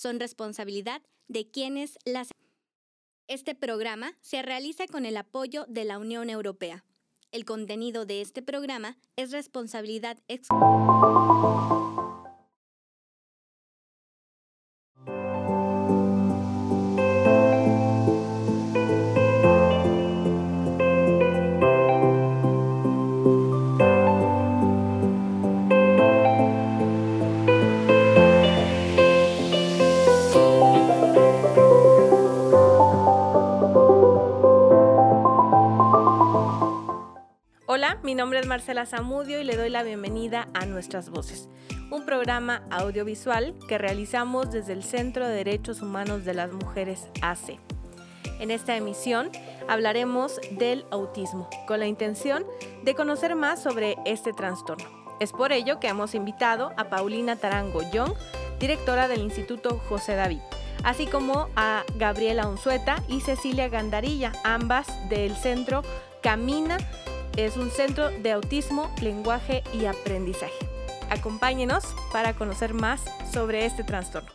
son responsabilidad de quienes las... Este programa se realiza con el apoyo de la Unión Europea. El contenido de este programa es responsabilidad exclusiva. Mi nombre es Marcela Zamudio y le doy la bienvenida a Nuestras Voces, un programa audiovisual que realizamos desde el Centro de Derechos Humanos de las Mujeres AC. En esta emisión hablaremos del autismo, con la intención de conocer más sobre este trastorno. Es por ello que hemos invitado a Paulina Tarango Young, directora del Instituto José David, así como a Gabriela Unzueta y Cecilia Gandarilla, ambas del Centro Camina es un centro de autismo, lenguaje y aprendizaje. Acompáñenos para conocer más sobre este trastorno.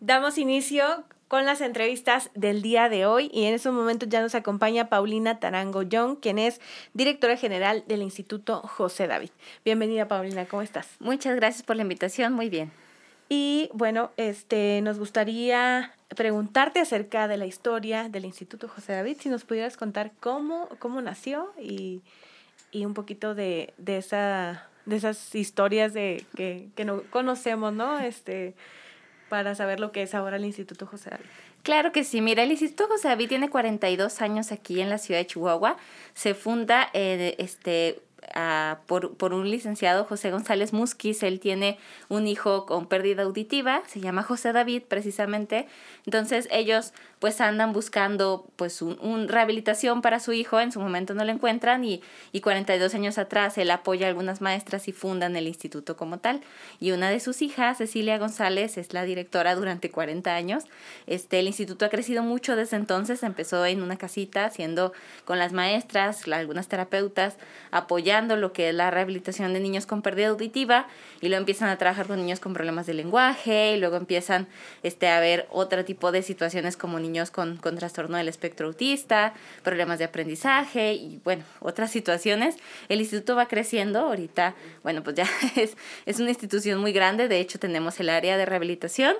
Damos inicio con las entrevistas del día de hoy y en estos momentos ya nos acompaña Paulina Tarango Young, quien es directora general del Instituto José David. Bienvenida Paulina, ¿cómo estás? Muchas gracias por la invitación, muy bien. Y bueno, este, nos gustaría preguntarte acerca de la historia del Instituto José David, si nos pudieras contar cómo, cómo nació y, un poquito de, esa, de esas historias de, que, que no conocemos, ¿no? Este, para saber lo que es ahora el Instituto José David. Claro que sí. Mira, el Instituto José David tiene 42 años aquí en la ciudad de Chihuahua. Se funda eh, este, por, por, un licenciado, José González Musquiz. Él tiene un hijo con pérdida auditiva, se llama José David precisamente. Entonces ellos pues andan buscando pues un, rehabilitación para su hijo, en su momento no lo encuentran y, y 42 años atrás él apoya a algunas maestras y fundan el instituto como tal. Y una de sus hijas, Cecilia González, es la directora durante 40 años. Este, el instituto ha crecido mucho desde entonces, empezó en una casita haciendo con las maestras, algunas terapeutas, apoyando lo que es la rehabilitación de niños con pérdida auditiva y luego empiezan a trabajar con niños con problemas de lenguaje y luego empiezan este, a ver otro tipo de situaciones como niños con, con trastorno del espectro autista, problemas de aprendizaje y bueno, otras situaciones. El instituto va creciendo, ahorita, bueno, pues ya es, es una institución muy grande, de hecho tenemos el área de rehabilitación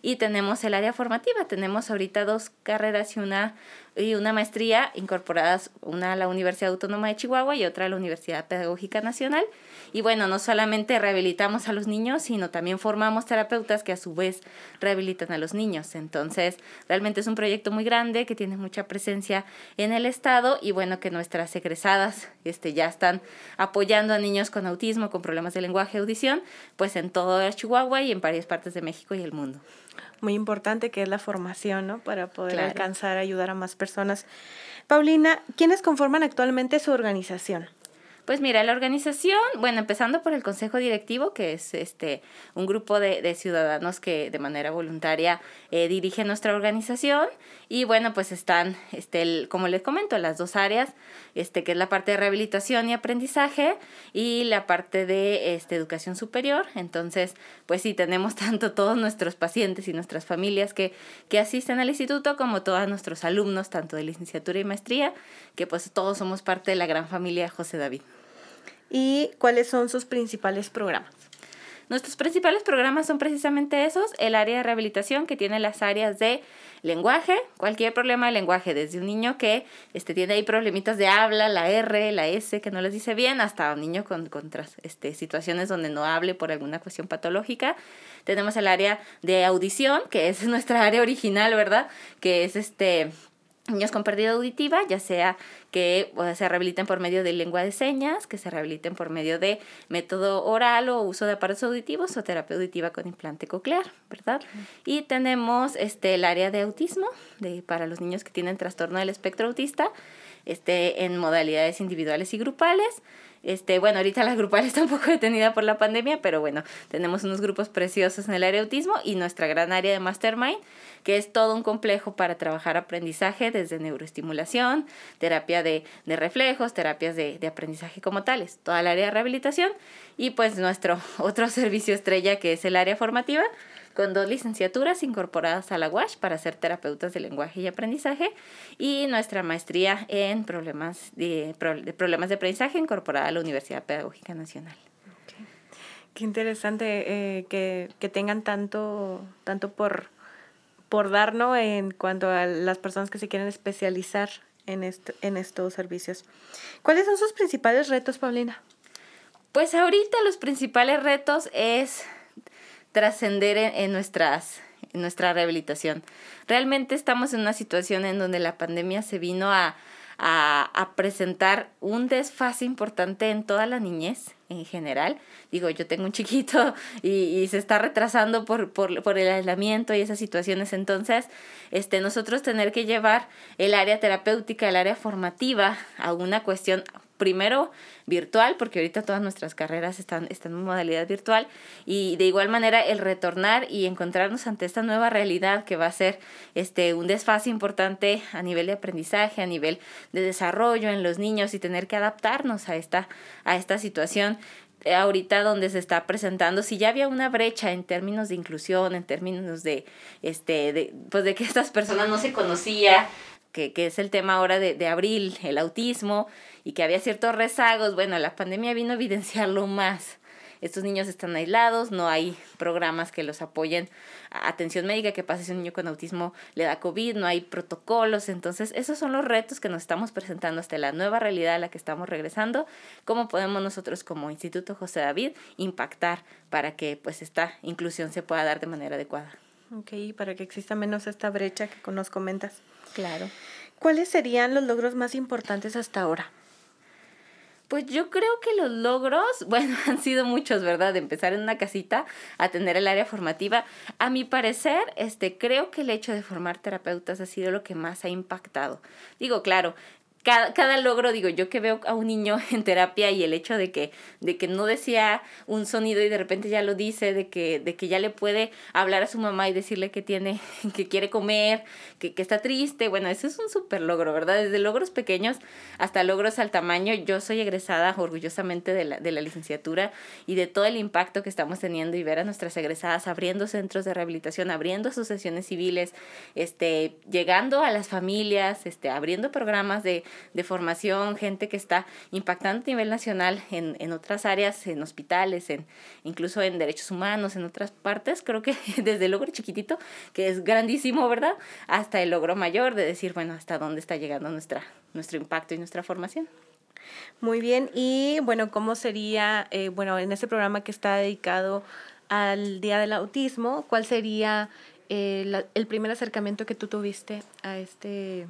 y tenemos el área formativa, tenemos ahorita dos carreras y una y una maestría incorporadas, una a la Universidad Autónoma de Chihuahua y otra a la Universidad Pedagógica Nacional. Y bueno, no solamente rehabilitamos a los niños, sino también formamos terapeutas que a su vez rehabilitan a los niños. Entonces, realmente es un proyecto muy grande que tiene mucha presencia en el Estado y bueno, que nuestras egresadas este, ya están apoyando a niños con autismo, con problemas de lenguaje y audición, pues en todo Chihuahua y en varias partes de México y el mundo muy importante que es la formación, ¿no? Para poder alcanzar, ayudar a más personas. Paulina, ¿quiénes conforman actualmente su organización? Pues mira, la organización, bueno, empezando por el Consejo Directivo, que es este un grupo de, de ciudadanos que de manera voluntaria eh, dirige nuestra organización. Y bueno, pues están, este, el, como les comento, las dos áreas, este, que es la parte de rehabilitación y aprendizaje y la parte de este, educación superior. Entonces, pues sí, tenemos tanto todos nuestros pacientes y nuestras familias que, que asisten al instituto, como todos nuestros alumnos, tanto de licenciatura y maestría, que pues todos somos parte de la gran familia José David y cuáles son sus principales programas. Nuestros principales programas son precisamente esos, el área de rehabilitación que tiene las áreas de lenguaje, cualquier problema de lenguaje, desde un niño que este, tiene ahí problemitas de habla, la R, la S, que no les dice bien, hasta un niño con, con este, situaciones donde no hable por alguna cuestión patológica. Tenemos el área de audición, que es nuestra área original, ¿verdad? Que es este niños con pérdida auditiva, ya sea que se rehabiliten por medio de lengua de señas, que se rehabiliten por medio de método oral o uso de aparatos auditivos o terapia auditiva con implante coclear, ¿verdad? Y tenemos este, el área de autismo de, para los niños que tienen trastorno del espectro autista, este, en modalidades individuales y grupales. Este, bueno, ahorita la grupal está un poco detenida por la pandemia, pero bueno, tenemos unos grupos preciosos en el área de autismo y nuestra gran área de Mastermind, que es todo un complejo para trabajar aprendizaje desde neuroestimulación, terapia de, de reflejos, terapias de, de, aprendizaje como tales, toda el área de rehabilitación y pues nuestro otro servicio estrella que es el área formativa, con dos licenciaturas incorporadas a la UASH para ser terapeutas de lenguaje y aprendizaje y nuestra maestría en problemas de, problemas de aprendizaje incorporada a la Universidad Pedagógica Nacional. Qué interesante eh, que, que, tengan tanto, tanto por, por darnos en cuanto a las personas que se quieren especializar en, en estos servicios. ¿Cuáles son sus principales retos, Paulina? Pues ahorita los principales retos es trascender en, nuestras en nuestra rehabilitación. Realmente estamos en una situación en donde la pandemia se vino a, presentar un desfase importante en toda la niñez en general. Digo, yo tengo un chiquito y, se está retrasando por, por, por, el aislamiento y esas situaciones. Entonces, este, nosotros tener que llevar el área terapéutica, el área formativa a una cuestión primero virtual, porque ahorita todas nuestras carreras están, están en modalidad virtual, y de igual manera el retornar y encontrarnos ante esta nueva realidad que va a ser este, un desfase importante a nivel de aprendizaje, a nivel de desarrollo en los niños y tener que adaptarnos a esta, a esta situación eh, ahorita donde se está presentando, si ya había una brecha en términos de inclusión, en términos de, este, de, pues de que estas personas no se conocía, que, que es el tema ahora de, de abril, el autismo, y que había ciertos rezagos, bueno, la pandemia vino a evidenciarlo más. Estos niños están aislados, no hay programas que los apoyen. Atención médica, que pasa si un niño con autismo le da COVID, no hay protocolos. Entonces, esos son los retos que nos estamos presentando hasta la nueva realidad a la que estamos regresando. ¿Cómo podemos nosotros como Instituto José David impactar para que pues esta inclusión se pueda dar de manera adecuada? Ok, para que exista menos esta brecha que nos comentas. Claro. ¿Cuáles serían los logros más importantes hasta ahora? Pues yo creo que los logros, bueno, han sido muchos, ¿verdad? De empezar en una casita a tener el área formativa. A mi parecer, este, creo que el hecho de formar terapeutas ha sido lo que más ha impactado. Digo, claro, cada, cada logro, digo, yo que veo a un niño en terapia y el hecho de que, de que no decía un sonido y de repente ya lo dice, de que, de que ya le puede hablar a su mamá y decirle que tiene, que quiere comer, que, que está triste, bueno, eso es un súper logro, ¿verdad? Desde logros pequeños hasta logros al tamaño. Yo soy egresada orgullosamente de la, de la licenciatura y de todo el impacto que estamos teniendo y ver a nuestras egresadas abriendo centros de rehabilitación, abriendo asociaciones civiles, este, llegando a las familias, este, abriendo programas de de formación, gente que está impactando a nivel nacional en, en otras áreas, en hospitales, en, incluso en derechos humanos, en otras partes. Creo que desde el logro chiquitito, que es grandísimo, ¿verdad? Hasta el logro mayor de decir, bueno, hasta dónde está llegando nuestra, nuestro impacto y nuestra formación. Muy bien, y bueno, ¿cómo sería, eh, bueno, en este programa que está dedicado al Día del Autismo, cuál sería eh, el primer acercamiento que tú tuviste a este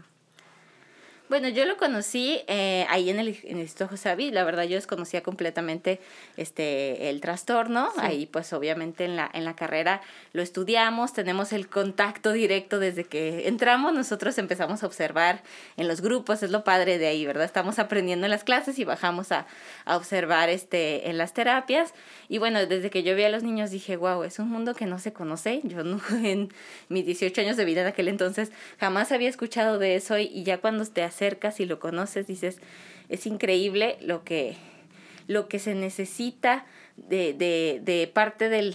bueno, yo lo conocí eh, ahí en el, en el Instituto José La verdad, yo desconocía completamente este, el trastorno. Ahí, pues, obviamente, en la, en la carrera lo estudiamos, tenemos el contacto directo desde que entramos. Nosotros empezamos a observar en los grupos, es lo padre de ahí, ¿verdad? Estamos aprendiendo en las clases y bajamos a, a observar este, en las terapias. Y bueno, desde que yo vi a los niños dije, wow, es un mundo que no se conoce. Yo no, en mis 18 años de vida en aquel entonces jamás había escuchado de eso y, y ya cuando te hace acercas y lo conoces, dices, es increíble lo que, lo que se necesita de, de, de parte del,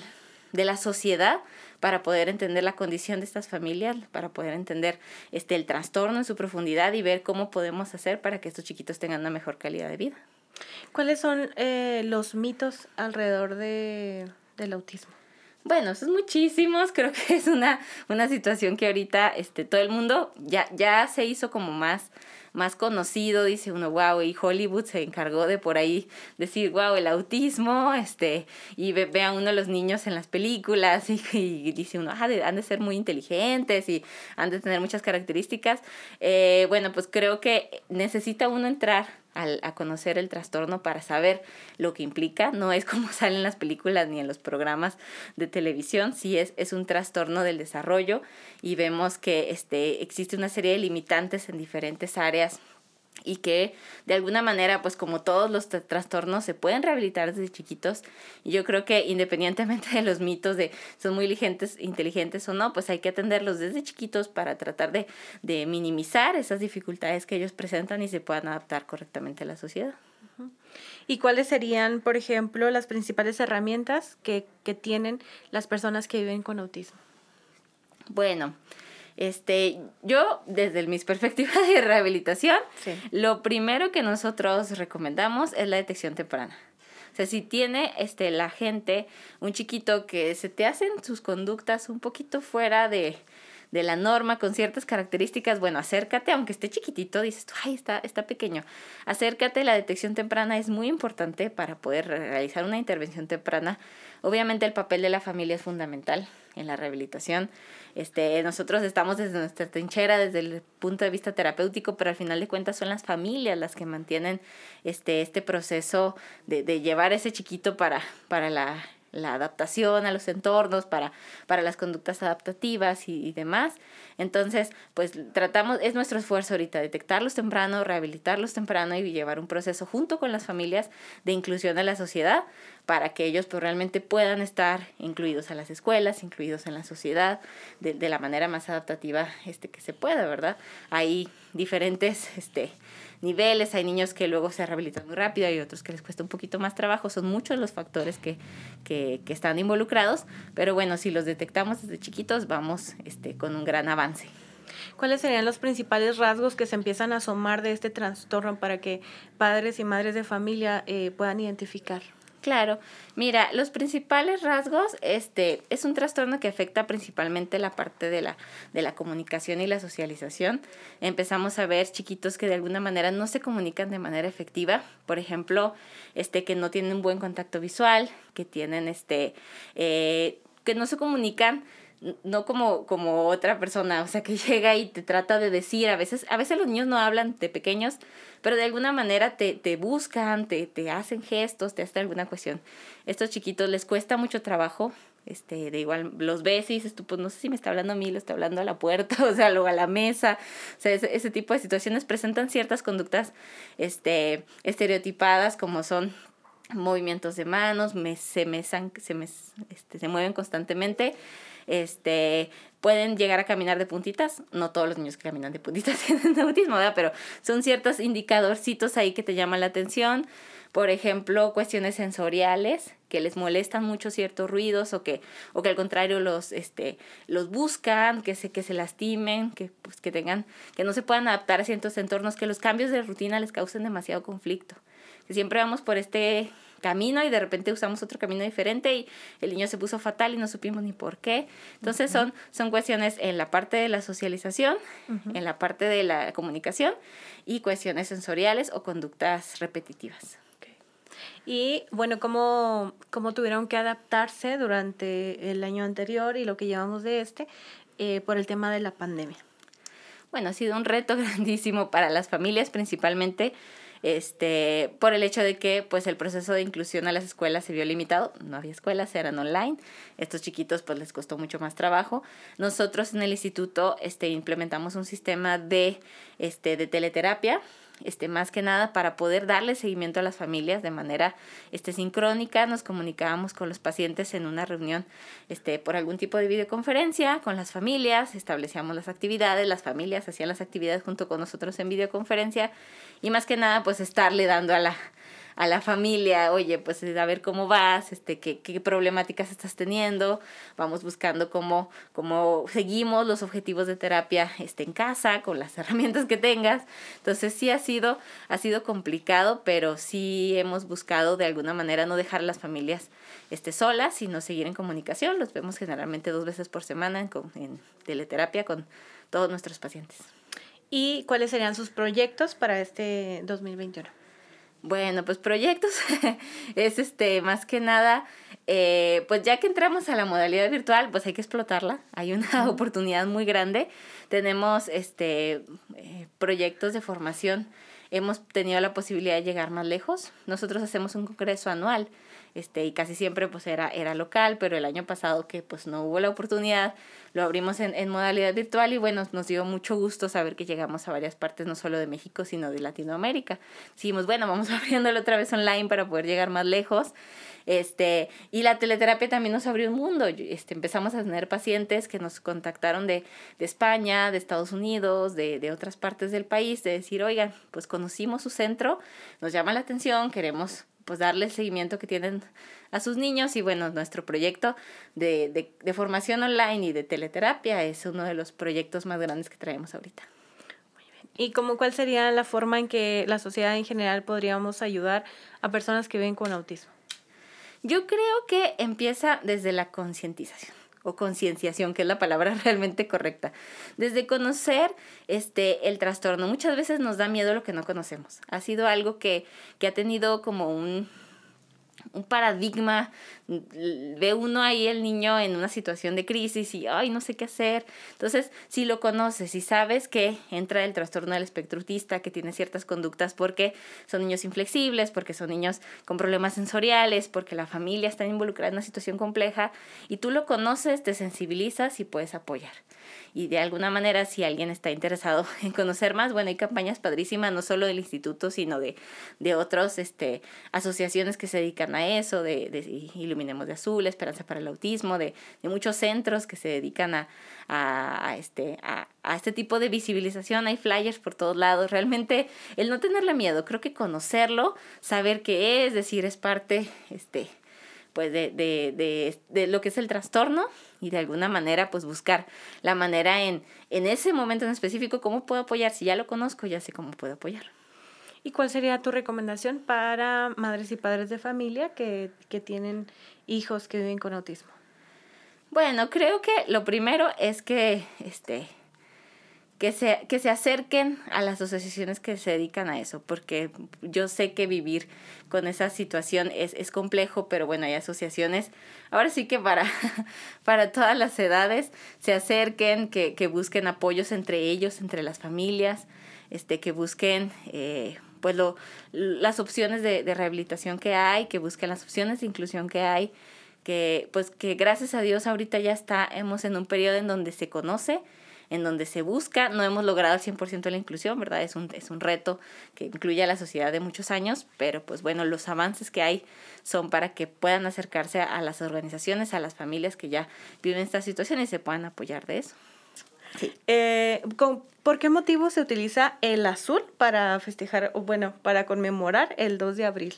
de la sociedad para poder entender la condición de estas familias, para poder entender este, el trastorno en su profundidad y ver cómo podemos hacer para que estos chiquitos tengan una mejor calidad de vida. ¿Cuáles son eh, los mitos alrededor de, del autismo? Bueno, son muchísimos, creo que es una, una situación que ahorita este, todo el mundo ya, ya se hizo como más más conocido, dice uno, wow, y Hollywood se encargó de por ahí decir, wow, el autismo, este, y ve, a uno los niños en las películas y, dice uno, ah, han de ser muy inteligentes y han de tener muchas características. Eh, bueno, pues creo que necesita uno entrar al, a conocer el trastorno para saber lo que implica. No es como salen las películas ni en los programas de televisión, sí es, es un trastorno del desarrollo y vemos que este, existe una serie de limitantes en diferentes áreas y que de alguna manera, pues como todos los trastornos, se pueden rehabilitar desde chiquitos. Y yo creo que independientemente de los mitos de son muy inteligentes, inteligentes o no, pues hay que atenderlos desde chiquitos para tratar de, de minimizar esas dificultades que ellos presentan y se puedan adaptar correctamente a la sociedad. ¿Y cuáles serían, por ejemplo, las principales herramientas que, que tienen las personas que viven con autismo? Bueno, este, yo, desde mis perspectivas de rehabilitación, lo primero que nosotros recomendamos es la detección temprana. O sea, si tiene este, la gente un chiquito que se te hacen sus conductas un poquito fuera de, de la norma con ciertas características, bueno, acércate, aunque esté chiquitito, dices, ay, está, está pequeño. Acércate, la detección temprana es muy importante para poder realizar una intervención temprana. Obviamente el papel de la familia es fundamental en la rehabilitación. Este, nosotros estamos desde nuestra trinchera, desde el punto de vista terapéutico, pero al final de cuentas son las familias las que mantienen este, este proceso de, de llevar ese chiquito para, para la la adaptación a los entornos, para, para las conductas adaptativas y, demás. Entonces, pues tratamos, es nuestro esfuerzo ahorita, detectarlos temprano, rehabilitarlos temprano y llevar un proceso junto con las familias de inclusión a la sociedad para que ellos pues, realmente puedan estar incluidos a las escuelas, incluidos en la sociedad, de, de la manera más adaptativa este, que se pueda, ¿verdad? Hay diferentes este, niveles, hay niños que luego se rehabilitan muy rápido, hay otros que les cuesta un poquito más trabajo, son muchos los factores que, que, que están involucrados, pero bueno, si los detectamos desde chiquitos, vamos este, con un gran avance. ¿Cuáles serían los principales rasgos que se empiezan a asomar de este trastorno para que padres y madres de familia eh, puedan identificar? Claro, mira, los principales rasgos, este, es un trastorno que afecta principalmente la parte de la, de la comunicación y la socialización. Empezamos a ver chiquitos que de alguna manera no se comunican de manera efectiva, por ejemplo, este, que no tienen un buen contacto visual, que tienen, este, eh, que no se comunican no como, como otra persona, o sea, que llega y te trata de decir, a veces, a veces los niños no hablan de pequeños, pero de alguna manera te, te buscan, te, te hacen gestos, te hacen alguna cuestión. Estos chiquitos les cuesta mucho trabajo, este, de igual los ves y dices tú, pues no sé si me está hablando a mí, lo está hablando a la puerta, o sea, luego a la mesa, o sea, ese, ese tipo de situaciones presentan ciertas conductas, este, estereotipadas como son movimientos de manos, me, se, mesan, se, me, este, se mueven constantemente, este, pueden llegar a caminar de puntitas. No todos los niños que caminan de puntitas tienen autismo, ¿verdad? Pero son ciertos indicadorcitos ahí que te llaman la atención. Por ejemplo, cuestiones sensoriales que les molestan mucho ciertos ruidos o que, o que al contrario los, este, los buscan, que se, que se lastimen, que, pues, que tengan, que no se puedan adaptar a ciertos entornos, que los cambios de rutina les causen demasiado conflicto. Que siempre vamos por este camino y de repente usamos otro camino diferente y el niño se puso fatal y no supimos ni por qué. Entonces son, son cuestiones en la parte de la socialización, en la parte de la comunicación y cuestiones sensoriales o conductas repetitivas. Y bueno, ¿cómo, ¿cómo tuvieron que adaptarse durante el año anterior y lo que llevamos de este eh, por el tema de la pandemia? Bueno, ha sido un reto grandísimo para las familias principalmente este, por el hecho de que pues el proceso de inclusión a las escuelas se vio limitado, no había escuelas, eran online, estos chiquitos pues les costó mucho más trabajo. Nosotros en el instituto este, implementamos un sistema de, este, de teleterapia, este, más que nada para poder darle seguimiento a las familias de manera este, sincrónica. Nos comunicábamos con los pacientes en una reunión este, por algún tipo de videoconferencia con las familias, establecíamos las actividades, las familias hacían las actividades junto con nosotros en videoconferencia y más que nada pues estarle dando a la, a la familia, oye, pues a ver cómo vas, este, qué, qué problemáticas estás teniendo, vamos buscando cómo, cómo seguimos los objetivos de terapia este, en casa, con las herramientas que tengas. Entonces sí ha sido, ha sido complicado, pero sí hemos buscado de alguna manera no dejar a las familias este, solas, sino seguir en comunicación. Los vemos generalmente dos veces por semana en, en teleterapia con todos nuestros pacientes. ¿Y cuáles serían sus proyectos para este 2021? Bueno, pues proyectos es este, más que nada, eh, pues ya que entramos a la modalidad virtual, pues hay que explotarla. Hay una oportunidad muy grande. Tenemos este, eh, proyectos de formación hemos tenido la posibilidad de llegar más lejos. Nosotros hacemos un congreso anual este, y casi siempre pues era, era local, pero el año pasado que pues no hubo la oportunidad, lo abrimos en, en modalidad virtual y bueno, nos dio mucho gusto saber que llegamos a varias partes, no solo de México, sino de Latinoamérica. Dijimos, bueno, vamos abriéndolo otra vez online para poder llegar más lejos. Este, y la teleterapia también nos abrió un mundo. Este, empezamos a tener pacientes que nos contactaron de, de España, de Estados Unidos, de, de otras partes del país, de decir, oigan, pues conocimos su centro, nos llama la atención, queremos pues darle el seguimiento que tienen a sus niños y bueno, nuestro proyecto de, de, de formación online y de teleterapia es uno de los proyectos más grandes que traemos ahorita. ¿Y cómo cuál sería la forma en que la sociedad en general podríamos ayudar a personas que viven con autismo? Yo creo que empieza desde la concientización o concienciación, que es la palabra realmente correcta. Desde conocer este, el trastorno. Muchas veces nos da miedo lo que no conocemos. Ha sido algo que, que ha tenido como un, un paradigma, ve uno ahí el niño en una situación de crisis y, ay, no sé qué hacer. Entonces, si lo conoces, y sabes que entra el trastorno del espectro autista, que tiene ciertas conductas porque son niños inflexibles, porque son niños con problemas sensoriales, porque la familia está involucrada en una situación compleja, y tú lo conoces, te sensibilizas y puedes apoyar y de alguna manera si alguien está interesado en conocer más, bueno, hay campañas padrísimas, no solo del instituto, sino de, de otras este, asociaciones que se dedican a eso, de, de Iluminemos de Azul, Esperanza para el Autismo, de, de muchos centros que se dedican a, a, a este, a, a, este tipo de visibilización. Hay flyers por todos lados. Realmente el no tenerle miedo, creo que conocerlo, saber qué es, decir, es parte, este, pues de, de, de, de, lo que es el trastorno y de alguna manera pues buscar la manera en, en ese momento en específico cómo puedo apoyar. Si ya lo conozco, ya sé cómo puedo apoyar. ¿Y cuál sería tu recomendación para madres y padres de familia que, que tienen hijos que viven con autismo? Bueno, creo que lo primero es que este, que se, que se acerquen a las asociaciones que se dedican a eso, porque yo sé que vivir con esa situación es, es complejo, pero bueno, hay asociaciones, ahora sí que para, para todas las edades, se acerquen, que, que busquen apoyos entre ellos, entre las familias, este, que busquen eh, pues lo, las opciones de, de rehabilitación que hay, que busquen las opciones de inclusión que hay, que pues que gracias a Dios ahorita ya estamos en un periodo en donde se conoce, en donde se busca, no hemos logrado el 100% la inclusión, ¿verdad? Es un, es un reto que incluye a la sociedad de muchos años, pero pues bueno, los avances que hay son para que puedan acercarse a, las organizaciones, a las familias que ya viven esta situación y se puedan apoyar de eso. Sí. Eh, con, ¿Por qué motivo se utiliza el azul para festejar, bueno, para conmemorar el 2 de abril?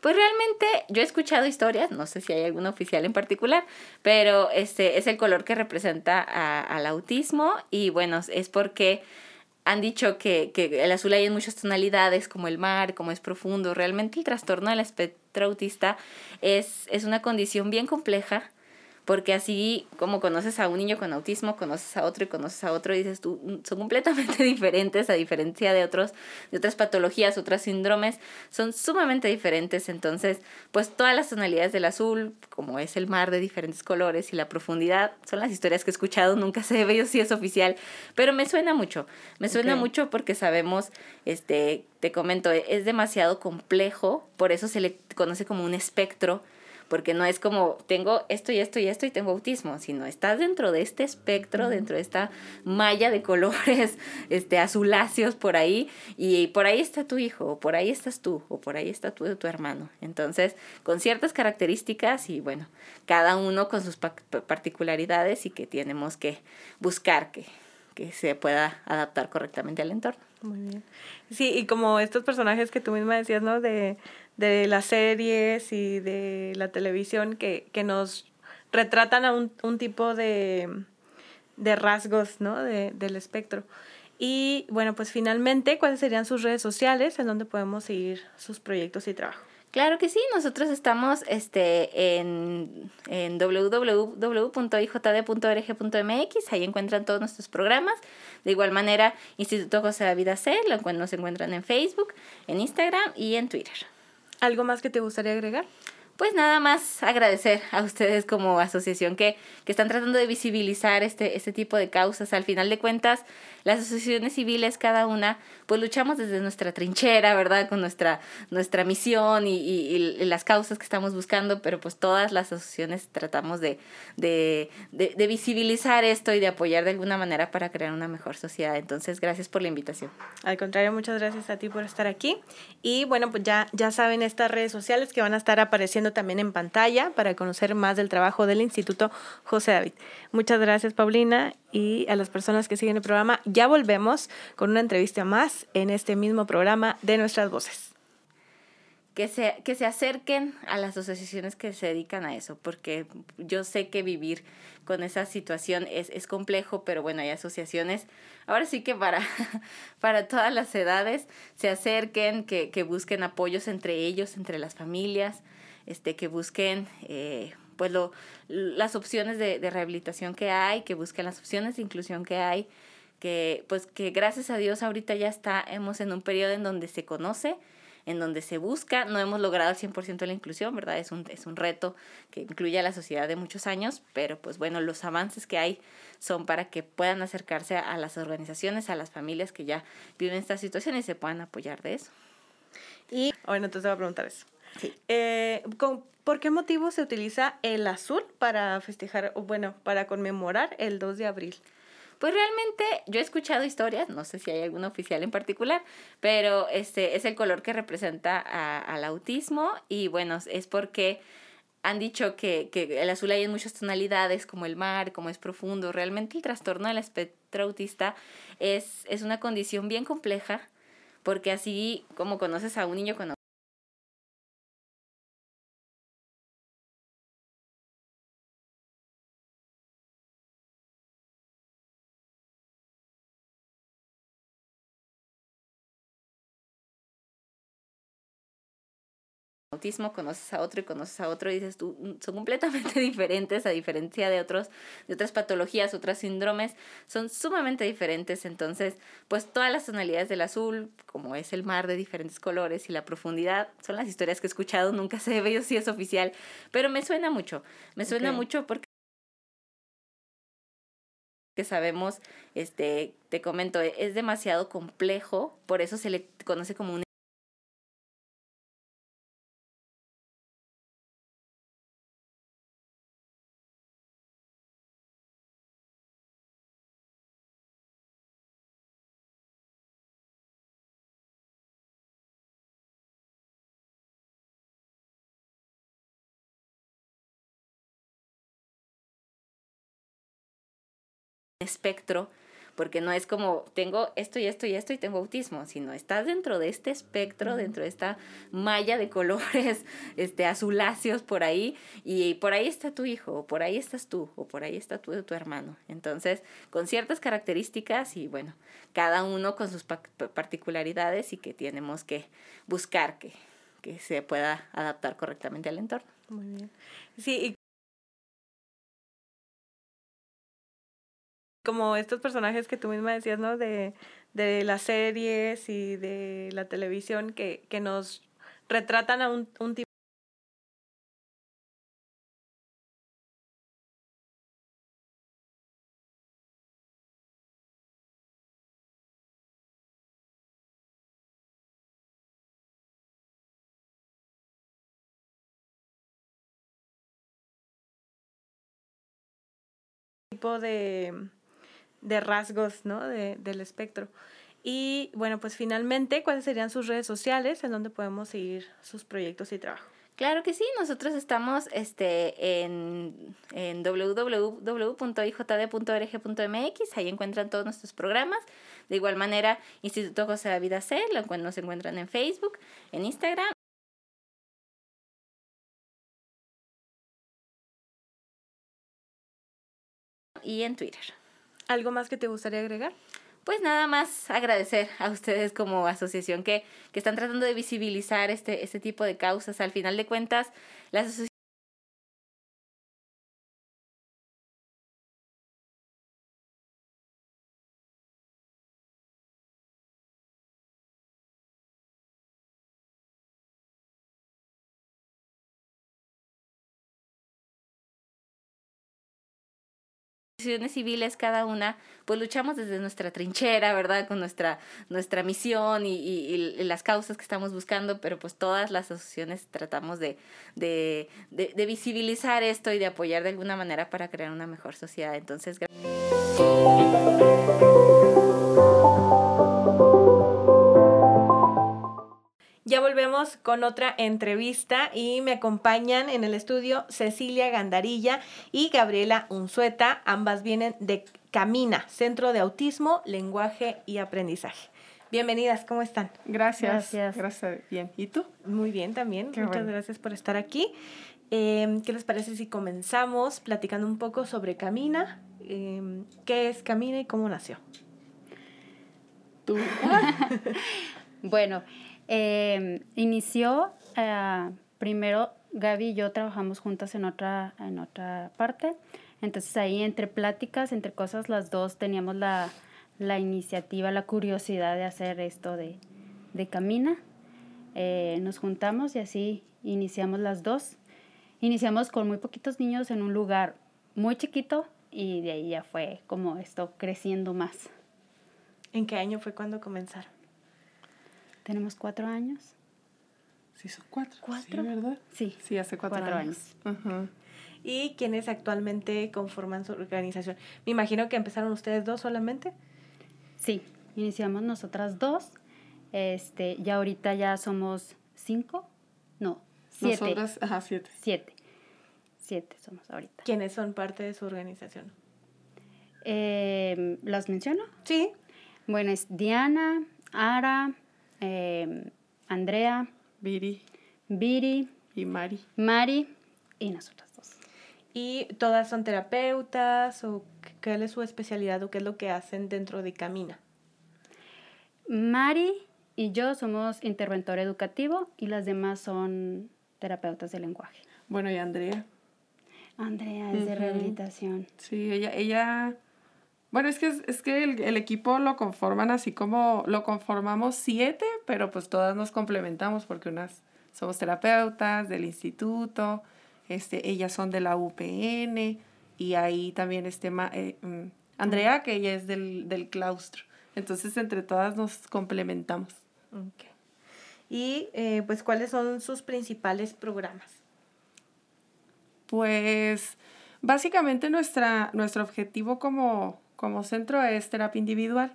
Pues realmente yo he escuchado historias, no sé si hay alguna oficial en particular, pero este es el color que representa a, al autismo y bueno, es porque han dicho que, que el azul hay en muchas tonalidades, como el mar, como es profundo. Realmente el trastorno del espectro autista es, es una condición bien compleja porque así como conoces a un niño con autismo, conoces a otro y conoces a otro y dices tú, mm, son completamente diferentes a diferencia de otros, de otras patologías, otros síndromes, son sumamente diferentes, entonces pues todas las tonalidades del azul, como es el mar de diferentes colores y la profundidad, son las historias que he escuchado, nunca sé de si es oficial, pero me suena mucho, me suena okay. mucho porque sabemos, este, te comento, es demasiado complejo, por eso se le conoce como un espectro, porque no es como tengo esto y esto y esto y tengo autismo, sino estás dentro de este espectro, dentro de esta malla de colores este, azuláceos por ahí y por ahí está tu hijo, o por ahí estás tú, o por ahí está tu, tu hermano. Entonces, con ciertas características y bueno, cada uno con sus particularidades y que tenemos que buscar que, que se pueda adaptar correctamente al entorno. Muy bien. Sí, y como estos personajes que tú misma decías, ¿no? De, de las series y de la televisión que, que nos retratan a un, un tipo de, de rasgos, ¿no? De, del espectro. Y bueno, pues finalmente, ¿cuáles serían sus redes sociales en donde podemos seguir sus proyectos y trabajo? Claro que sí, nosotros estamos este, en, en www.ijd.org.mx, ahí encuentran todos nuestros programas. De igual manera, Instituto José David C, nos encuentran en Facebook, en Instagram y en Twitter. ¿Algo más que te gustaría agregar? pues nada más agradecer a ustedes como asociación que, que están tratando de visibilizar este, este tipo de causas. Al final de cuentas, las asociaciones civiles, cada una, pues luchamos desde nuestra trinchera, ¿verdad? Con nuestra, nuestra misión y, y, las causas que estamos buscando, pero pues todas las asociaciones tratamos de, de, de, de, visibilizar esto y de apoyar de alguna manera para crear una mejor sociedad. Entonces, gracias por la invitación. Al contrario, muchas gracias a ti por estar aquí. Y bueno, pues ya, ya saben estas redes sociales que van a estar apareciendo también en pantalla para conocer más del trabajo del Instituto José David. Muchas gracias, Paulina, y a las personas que siguen el programa. Ya volvemos con una entrevista más en este mismo programa de Nuestras Voces. Que se, que se acerquen a las asociaciones que se dedican a eso, porque yo sé que vivir con esa situación es, es complejo, pero bueno, hay asociaciones, ahora sí que para, para todas las edades, se acerquen, que, que busquen apoyos entre ellos, entre las familias, este, que busquen eh, pues lo, las opciones de, de, rehabilitación que hay, que busquen las opciones de inclusión que hay, que pues que gracias a Dios ahorita ya estamos en un periodo en donde se conoce, en donde se busca, no hemos logrado el 100% la inclusión, ¿verdad? Es un, es un reto que incluye a la sociedad de muchos años, pero pues bueno, los avances que hay son para que puedan acercarse a, las organizaciones, a las familias que ya viven esta situación y se puedan apoyar de eso. Y bueno, entonces voy a preguntar eso. Eh, ¿Por qué motivo se utiliza el azul para festejar, o bueno, para conmemorar el 2 de abril? Pues realmente yo he escuchado historias, no sé si hay alguna oficial en particular, pero este es el color que representa al autismo y bueno, es porque han dicho que, que, el azul hay en muchas tonalidades, como el mar, como es profundo. Realmente el trastorno del espectro autista es, es una condición bien compleja, porque así como conoces a un niño con autismo, conoces a otro y conoces a otro y dices tú, mm, son completamente diferentes a diferencia de otros, de otras patologías, otros síndromes, son sumamente diferentes. Entonces, pues todas las tonalidades del azul, como es el mar de diferentes colores y la profundidad, son las historias que he escuchado, nunca sé ve si es oficial, pero me suena mucho, me suena mucho porque que sabemos, este, te comento, es demasiado complejo, por eso se le conoce como un espectro, porque no es como tengo esto y esto y esto y tengo autismo, sino estás dentro de este espectro, dentro de esta malla de colores este, azuláceos por ahí, y por ahí está tu hijo, o por ahí estás tú, o por ahí está tu, tu hermano. Entonces, con ciertas características y bueno, cada uno con sus particularidades y que tenemos que buscar que, que se pueda adaptar correctamente al entorno. Muy bien. Sí, como estos personajes que tú misma decías, ¿no? De, de las series y de la televisión que, que nos retratan a un, un tipo tipo de de rasgos ¿no? de, del espectro. Y bueno, pues finalmente, ¿cuáles serían sus redes sociales en donde podemos seguir sus proyectos y trabajo? Claro que sí, nosotros estamos este, en, en www.ijd.org.mx, ahí encuentran todos nuestros programas. De igual manera, Instituto José David C, nos encuentran en Facebook, en Instagram. Y en Twitter. ¿Algo más que te gustaría agregar? Pues nada más agradecer a ustedes como asociación que, que están tratando de visibilizar este, este tipo de causas. Al final de cuentas, las asociaciones civiles, cada una, pues luchamos desde nuestra trinchera, ¿verdad? Con nuestra, nuestra misión y, y, las causas que estamos buscando, pero pues todas las asociaciones tratamos de, de, de, de visibilizar esto y de apoyar de alguna manera para crear una mejor sociedad. Entonces, Ya volvemos con otra entrevista y me acompañan en el estudio Cecilia Gandarilla y Gabriela Unzueta. Ambas vienen de Camina, Centro de Autismo, Lenguaje y Aprendizaje. Bienvenidas, ¿cómo están? Gracias. Gracias. Bien. ¿Y tú? Muy bien también. Muchas gracias por estar aquí. Em, ¿Qué les parece si comenzamos platicando un poco sobre Camina? Em, ¿Qué es Camina y cómo nació? Tú. bueno, eh, inició, eh, primero Gaby y yo trabajamos juntas en otra, en otra parte. Entonces ahí entre pláticas, entre cosas, las dos teníamos la, la iniciativa, la curiosidad de hacer esto de, de Camina. Eh, nos juntamos y así iniciamos las dos. Iniciamos con muy poquitos niños en un lugar muy chiquito y de ahí ya fue como esto creciendo más. ¿En qué año fue cuando comenzaron? Tenemos cuatro años. Sí, son cuatro. ¿Cuatro? Sí, ¿verdad? Sí. Sí, hace cuatro, años. ¿Y quiénes actualmente conforman su organización? Me imagino que empezaron ustedes dos solamente. Sí, iniciamos nosotras dos. Este, ya ahorita ya somos cinco. No, siete. Nosotras, ajá, siete. Siete. Siete somos ahorita. ¿Quiénes son parte de su organización? Eh, ¿Las menciono? Sí. Bueno, es Diana, Ara, eh, Andrea, Viri, Viri y Mari. Mari y nosotras dos. ¿Y todas son terapeutas o qué es su especialidad o qué es lo que hacen dentro de Camina? Mari y yo somos interventor educativo y las demás son terapeutas de lenguaje. Bueno, y Andrea. Andrea es de rehabilitación. Sí, ella, ella bueno, es que, es que el, equipo lo conforman así como lo conformamos siete, pero pues todas nos complementamos porque unas somos terapeutas del instituto, este, ellas son de la UPN y ahí también este, eh, mm, Andrea, que ella es del, claustro. Entonces entre todas nos complementamos. Okay. Y eh, pues, ¿cuáles son sus principales programas? Pues básicamente nuestra, nuestro objetivo como, como centro es terapia individual.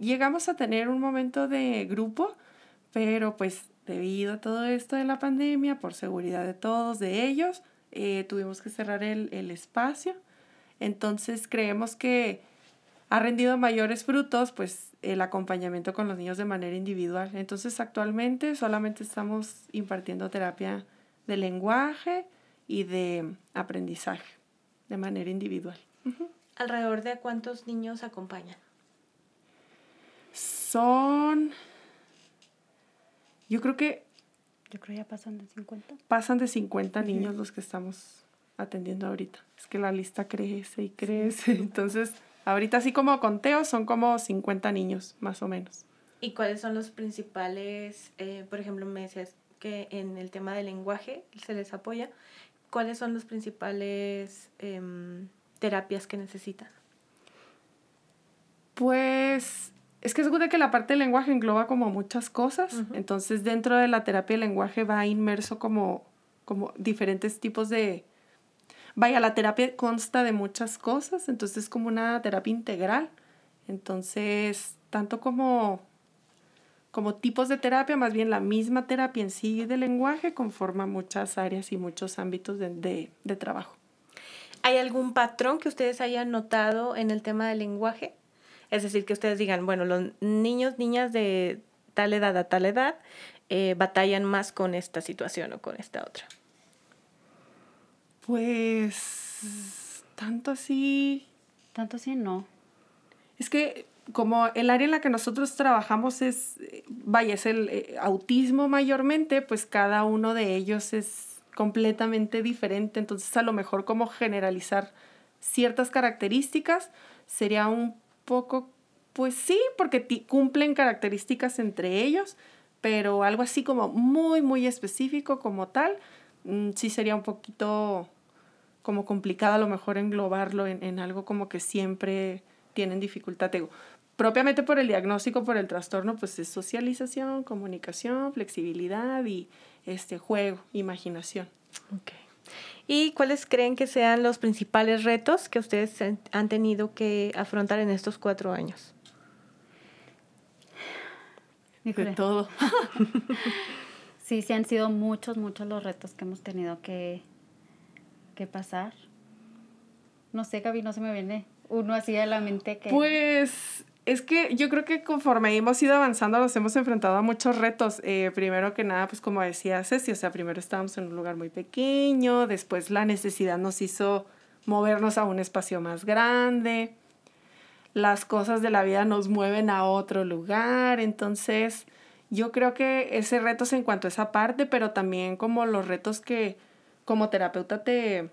Llegamos a tener un momento de grupo, pero pues debido a todo esto de la pandemia, por seguridad de todos, de ellos, eh, tuvimos que cerrar el, el espacio. Entonces creemos que ha rendido mayores frutos pues el acompañamiento con los niños de manera individual. Entonces actualmente solamente estamos impartiendo terapia de lenguaje y de aprendizaje de manera individual. ¿Alrededor de cuántos niños acompañan? Son. Yo creo que. Yo creo ya pasan de 50. Pasan de 50 niños los que estamos atendiendo ahorita. Es que la lista crece y crece. Entonces, ahorita así como conteo, son como 50 niños, más o menos. ¿Y cuáles son los principales, eh, por ejemplo, me decías que en el tema del lenguaje se les apoya? ¿Cuáles son los principales em, terapias que necesitan? Pues es que es que la parte del lenguaje engloba como muchas cosas. Entonces, dentro de la terapia del lenguaje va inmerso como, como diferentes tipos de... Vaya, la terapia consta de muchas cosas, entonces es como una terapia integral. Entonces, tanto como, como tipos de terapia, más bien la misma terapia en sí de lenguaje conforma muchas áreas y muchos ámbitos de, de trabajo. ¿Hay algún patrón que ustedes hayan notado en el tema del lenguaje? Es decir, que ustedes digan, bueno, los niños, niñas de tal edad a tal edad eh, batallan más con esta situación o con esta otra. Pues tanto así. Tanto así no. Es que como el área en la que nosotros trabajamos es, vaya, es el eh, autismo mayormente, pues cada uno de ellos es completamente diferente. Entonces, a lo mejor como generalizar ciertas características sería un poco, pues sí, porque cumplen características entre ellos, pero algo así como muy, muy específico como tal, mm, sí sería un poquito como complicado a lo mejor englobarlo en, en algo como que siempre tienen dificultad. Propiamente por el diagnóstico, por el trastorno, pues es socialización, comunicación, flexibilidad y este juego, imaginación. Okay. ¿Y cuáles creen que sean los principales retos que ustedes han tenido que afrontar en estos cuatro años? De todo. sí, sí han sido muchos, muchos los retos que hemos tenido que, que pasar. No sé, Gaby, no se me viene uno así a la mente que... Pues es que yo creo que conforme hemos ido avanzando nos hemos enfrentado a muchos retos. Eh, primero que nada, pues como decía Ceci, o sea, primero estábamos en un lugar muy pequeño, después la necesidad nos hizo movernos a un espacio más grande, las cosas de la vida nos mueven a otro lugar, entonces yo creo que ese reto es en cuanto a esa parte, pero también como los retos que como terapeuta te,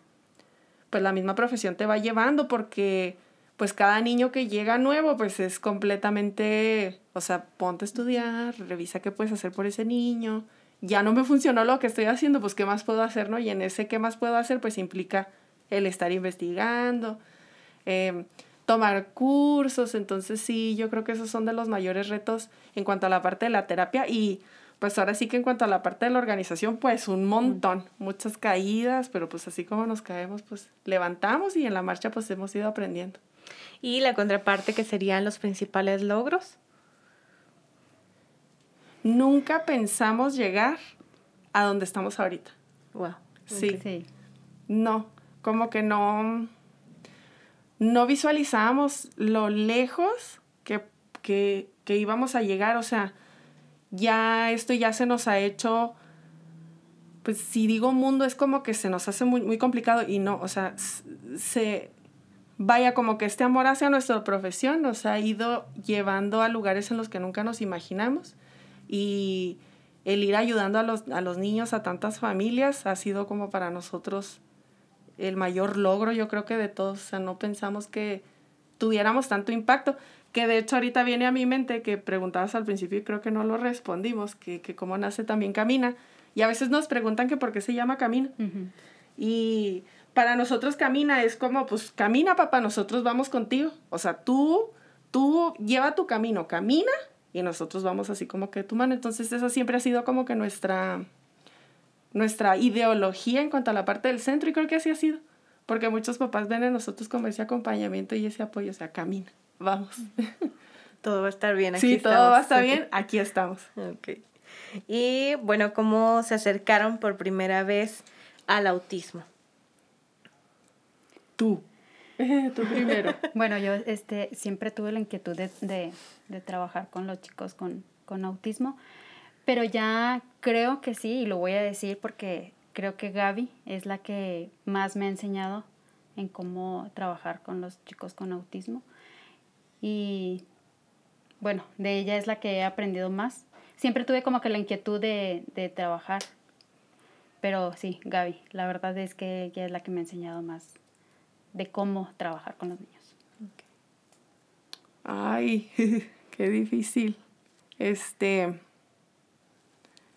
pues la misma profesión te va llevando porque pues cada niño que llega nuevo, pues es completamente, o sea, ponte a estudiar, revisa qué puedes hacer por ese niño. Ya no me funcionó lo que estoy haciendo, pues qué más puedo hacer, ¿no? Y en ese qué más puedo hacer, pues implica el estar investigando, em, tomar cursos. Entonces sí, yo creo que esos son de los mayores retos en cuanto a la parte de la terapia y pues ahora sí que en cuanto a la parte de la organización, pues un montón, muchas caídas, pero pues así como nos caemos, pues levantamos y en la marcha pues hemos ido aprendiendo. Y la contraparte que serían los principales logros. Nunca pensamos llegar a donde estamos ahorita. Wow. Sí. sí. No, como que no, no visualizábamos lo lejos que, que, que íbamos a llegar. O sea, ya esto ya se nos ha hecho, pues si digo mundo es como que se nos hace muy, muy complicado y no, o sea, se, vaya, como que este amor hacia nuestra profesión nos ha ido llevando a lugares en los que nunca nos imaginamos. Y el ir ayudando a los, a los niños, a tantas familias, ha sido como para nosotros el mayor logro, yo creo que de todos, o sea, no pensamos que tuviéramos tanto impacto, que de hecho ahorita viene a mi mente que preguntabas al principio y creo que no lo respondimos, que, que cómo nace también Camina, y a veces nos preguntan que por qué se llama Camina, y para nosotros camina es como, pues camina papá, nosotros vamos contigo. O sea, tú, tú lleva tu camino, camina y nosotros vamos así como que tu mano. Entonces eso siempre ha sido como que nuestra, nuestra ideología en cuanto a la parte del centro y creo que así ha sido. Porque muchos papás ven en nosotros como ese acompañamiento y ese apoyo, o sea, camina, vamos. Todo va a estar bien aquí. Sí, todo va a estar bien, aquí estamos. Ok. Y bueno, ¿cómo se acercaron por primera vez al autismo? Tú. Tú primero. bueno, yo este, siempre tuve la inquietud de, trabajar con los chicos con, con, autismo, pero ya creo que sí, y lo voy a decir porque creo que Gaby es la que más me ha enseñado en cómo trabajar con los chicos con autismo. Y bueno, de ella es la que he aprendido más. Siempre tuve como que la inquietud de, de trabajar, pero sí, Gaby, la verdad es que ella es la que me ha enseñado más de cómo trabajar con los niños. Ay, qué difícil. Este.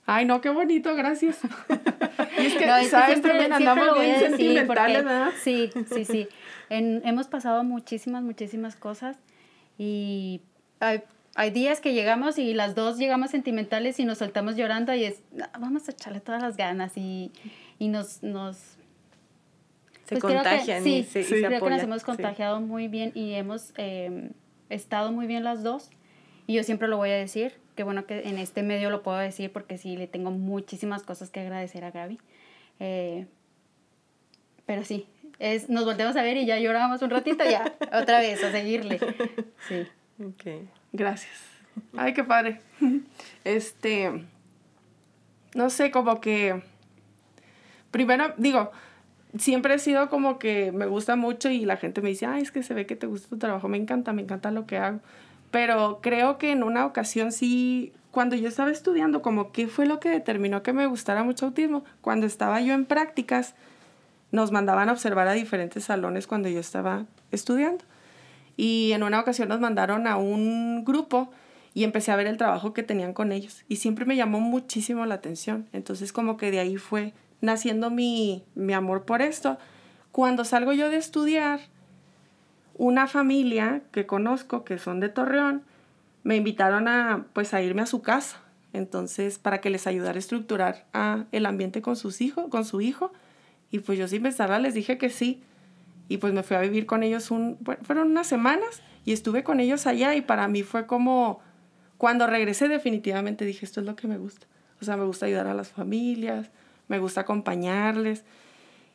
Ay, no, qué bonito, gracias. y es que, ¿sabes? También andamos bien sentimentales, ¿verdad? Sí, sí, sí. hemos pasado muchísimas, muchísimas cosas y hay, hay, días que llegamos y las dos llegamos sentimentales y nos soltamos llorando y es, vamos a echarle todas las ganas y, y nos, nos se pues contagian sí, y se, creo que nos hemos contagiado muy bien y hemos em, estado muy bien las dos. Y yo siempre lo voy a decir, qué bueno que en este medio lo puedo decir porque sí, le tengo muchísimas cosas que agradecer a Gaby. Eh, pero sí, es, nos volteamos a ver y ya lloramos un ratito, ya, otra vez, a seguirle. Sí. Ok, gracias. Ay, qué padre. Este, no sé, como que, primero, digo, siempre he sido como que me gusta mucho y la gente me dice, ay, es que se ve que te gusta tu trabajo, me encanta, me encanta lo que hago. Pero creo que en una ocasión sí, cuando yo estaba estudiando, como qué fue lo que determinó que me gustara mucho autismo, cuando estaba yo en prácticas, nos mandaban a observar a diferentes salones cuando yo estaba estudiando. Y en una ocasión nos mandaron a un grupo y empecé a ver el trabajo que tenían con ellos. Y siempre me llamó muchísimo la atención. Entonces como que de ahí fue naciendo mi, mi amor por esto, Cuando salgo yo de estudiar, una familia que conozco, que son de Torreón, me invitaron a, pues, a irme a su casa. Entonces, para que les ayudara a estructurar a el ambiente con sus hijos, con su hijo. Y pues yo sin pensarla les dije que sí. Y pues me fui a vivir con ellos un, fueron unas semanas y estuve con ellos allá y para mí fue como, cuando regresé definitivamente dije, esto es lo que me gusta. O sea, me gusta ayudar a las familias, me gusta acompañarles.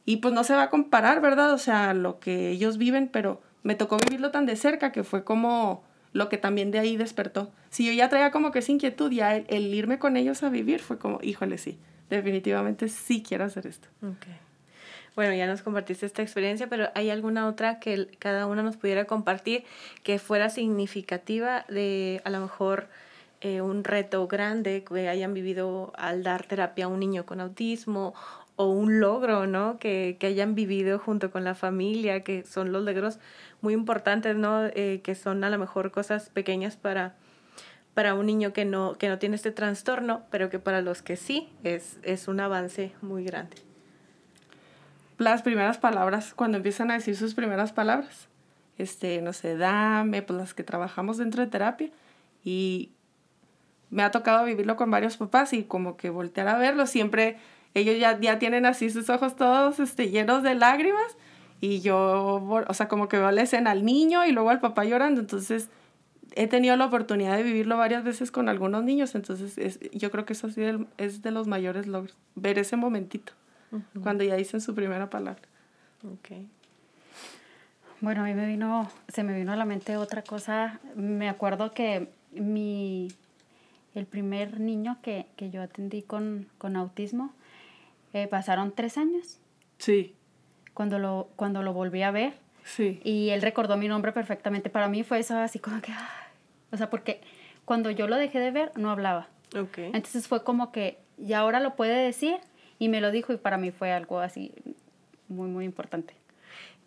Y pues no se va a comparar, ¿verdad? O sea, lo que ellos viven, pero me tocó vivirlo tan de cerca que fue como lo que también de ahí despertó. Si yo ya traía como que esa inquietud, ya el, irme con ellos a vivir fue como, híjole, sí, definitivamente sí quiero hacer esto. Bueno, ya nos compartiste esta experiencia, pero ¿hay alguna otra que cada una nos pudiera compartir que fuera significativa de a lo mejor eh, un reto grande que hayan vivido al dar terapia a un niño con autismo o un logro, ¿no? Que, que hayan vivido junto con la familia, que son los logros muy importantes, ¿no? Eh, que son a lo mejor cosas pequeñas para, para un niño que no, que no tiene este trastorno, pero que para los que sí es, es un avance muy grande las primeras palabras, cuando empiezan a decir sus primeras palabras. Este, no sé, dame, pues las que trabajamos dentro de terapia. Y me ha tocado vivirlo con varios papás y como que voltear a verlo, siempre ellos ya, ya tienen así sus ojos todos este, llenos de lágrimas y yo, o sea, como que veo la escena al niño y luego al papá llorando, entonces he tenido la oportunidad de vivirlo varias veces con algunos niños, entonces es, yo creo que eso sí es de los mayores logros, ver ese momentito cuando ya dicen su primera palabra. Okay. Bueno, a mí me vino, se me vino a la mente otra cosa. Me acuerdo que mi, el primer niño que, que yo atendí con, con autismo, eh, pasaron tres años. Sí. Cuando lo, cuando lo volví a ver. Sí. Y él recordó mi nombre perfectamente. Para mí fue eso así como que, o sea, porque cuando yo lo dejé de ver, no hablaba. Okay. Entonces fue como que, y ahora lo puede decir, y me lo dijo y para mí fue algo así muy, muy importante.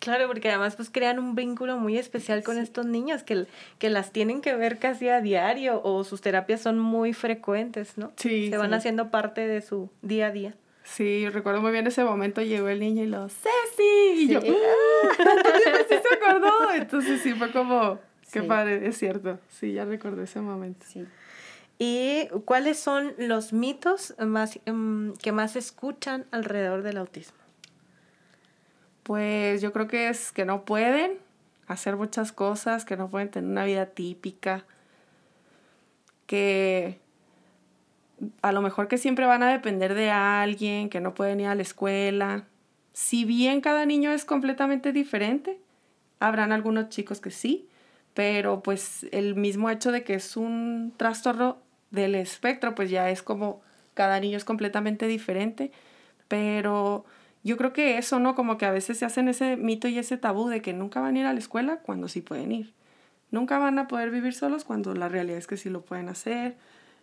Claro, porque además pues crean un vínculo muy especial con estos niños que, que las tienen que ver casi a diario o sus terapias son muy frecuentes, ¿no? Sí. Se van haciendo parte de su día a día. Sí, recuerdo muy bien ese momento, llegó el niño y lo, ¡Ceci! Y yo, ¡ah! sí se acordó. Entonces sí, fue como, qué padre, es cierto. Sí, ya recordé ese momento. Sí. ¿Y cuáles son los mitos más, em, que más escuchan alrededor del autismo? Pues yo creo que es que no pueden hacer muchas cosas, que no pueden tener una vida típica, que a lo mejor que siempre van a depender de alguien, que no pueden ir a la escuela. Si bien cada niño es completamente diferente, habrán algunos chicos que sí, pero pues el mismo hecho de que es un trastorno del espectro, pues ya es como cada niño es completamente diferente, pero yo creo que eso, ¿no? Como que a veces se hacen ese mito y ese tabú de que nunca van a ir a la escuela cuando sí pueden ir. Nunca van a poder vivir solos cuando la realidad es que sí lo pueden hacer.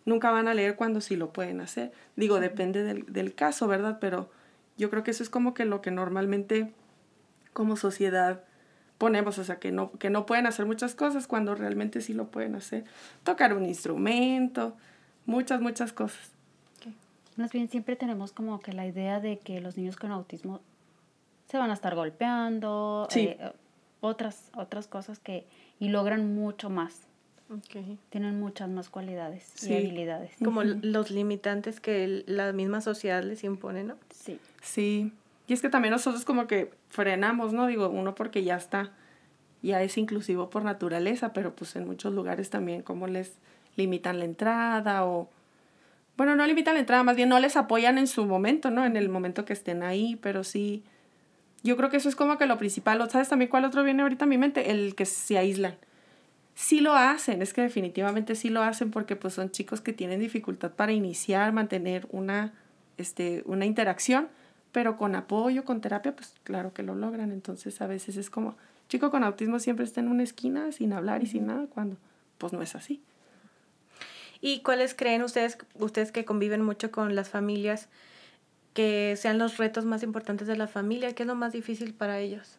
Nunca van a leer cuando sí lo pueden hacer. Digo, depende del, del caso, ¿verdad? Pero yo creo que eso es como que lo que normalmente como sociedad ponemos, o sea, que no, que no pueden hacer muchas cosas cuando realmente sí lo pueden hacer. Tocar un instrumento, muchas, muchas cosas. Más bien siempre tenemos como que la idea de que los niños con autismo se van a estar golpeando, eh, otras, otras cosas que, y logran mucho más. Okay. Tienen muchas más cualidades y habilidades. Como los limitantes que la misma sociedad les impone, ¿no? Sí. Sí. Y es que también nosotros como que frenamos, ¿no? Digo, uno porque ya está, ya es inclusivo por naturaleza, pero pues en muchos lugares también como les limitan la entrada o, bueno, no limitan la entrada, más bien no les apoyan en su momento, ¿no? En el momento que estén ahí, pero sí, yo creo que eso es como que lo principal. ¿Sabes también cuál otro viene ahorita a mi mente? El que se aíslan. Sí lo hacen, es que definitivamente sí lo hacen porque pues son chicos que tienen dificultad para iniciar, mantener una, este, una interacción pero con apoyo, con terapia, pues claro que lo logran. Entonces a veces es como, chico con autismo siempre está en una esquina sin hablar y sin nada, cuando pues no es así. ¿Y cuáles creen ustedes, ustedes que conviven mucho con las familias, que sean los retos más importantes de la familia? ¿Qué es lo más difícil para ellos?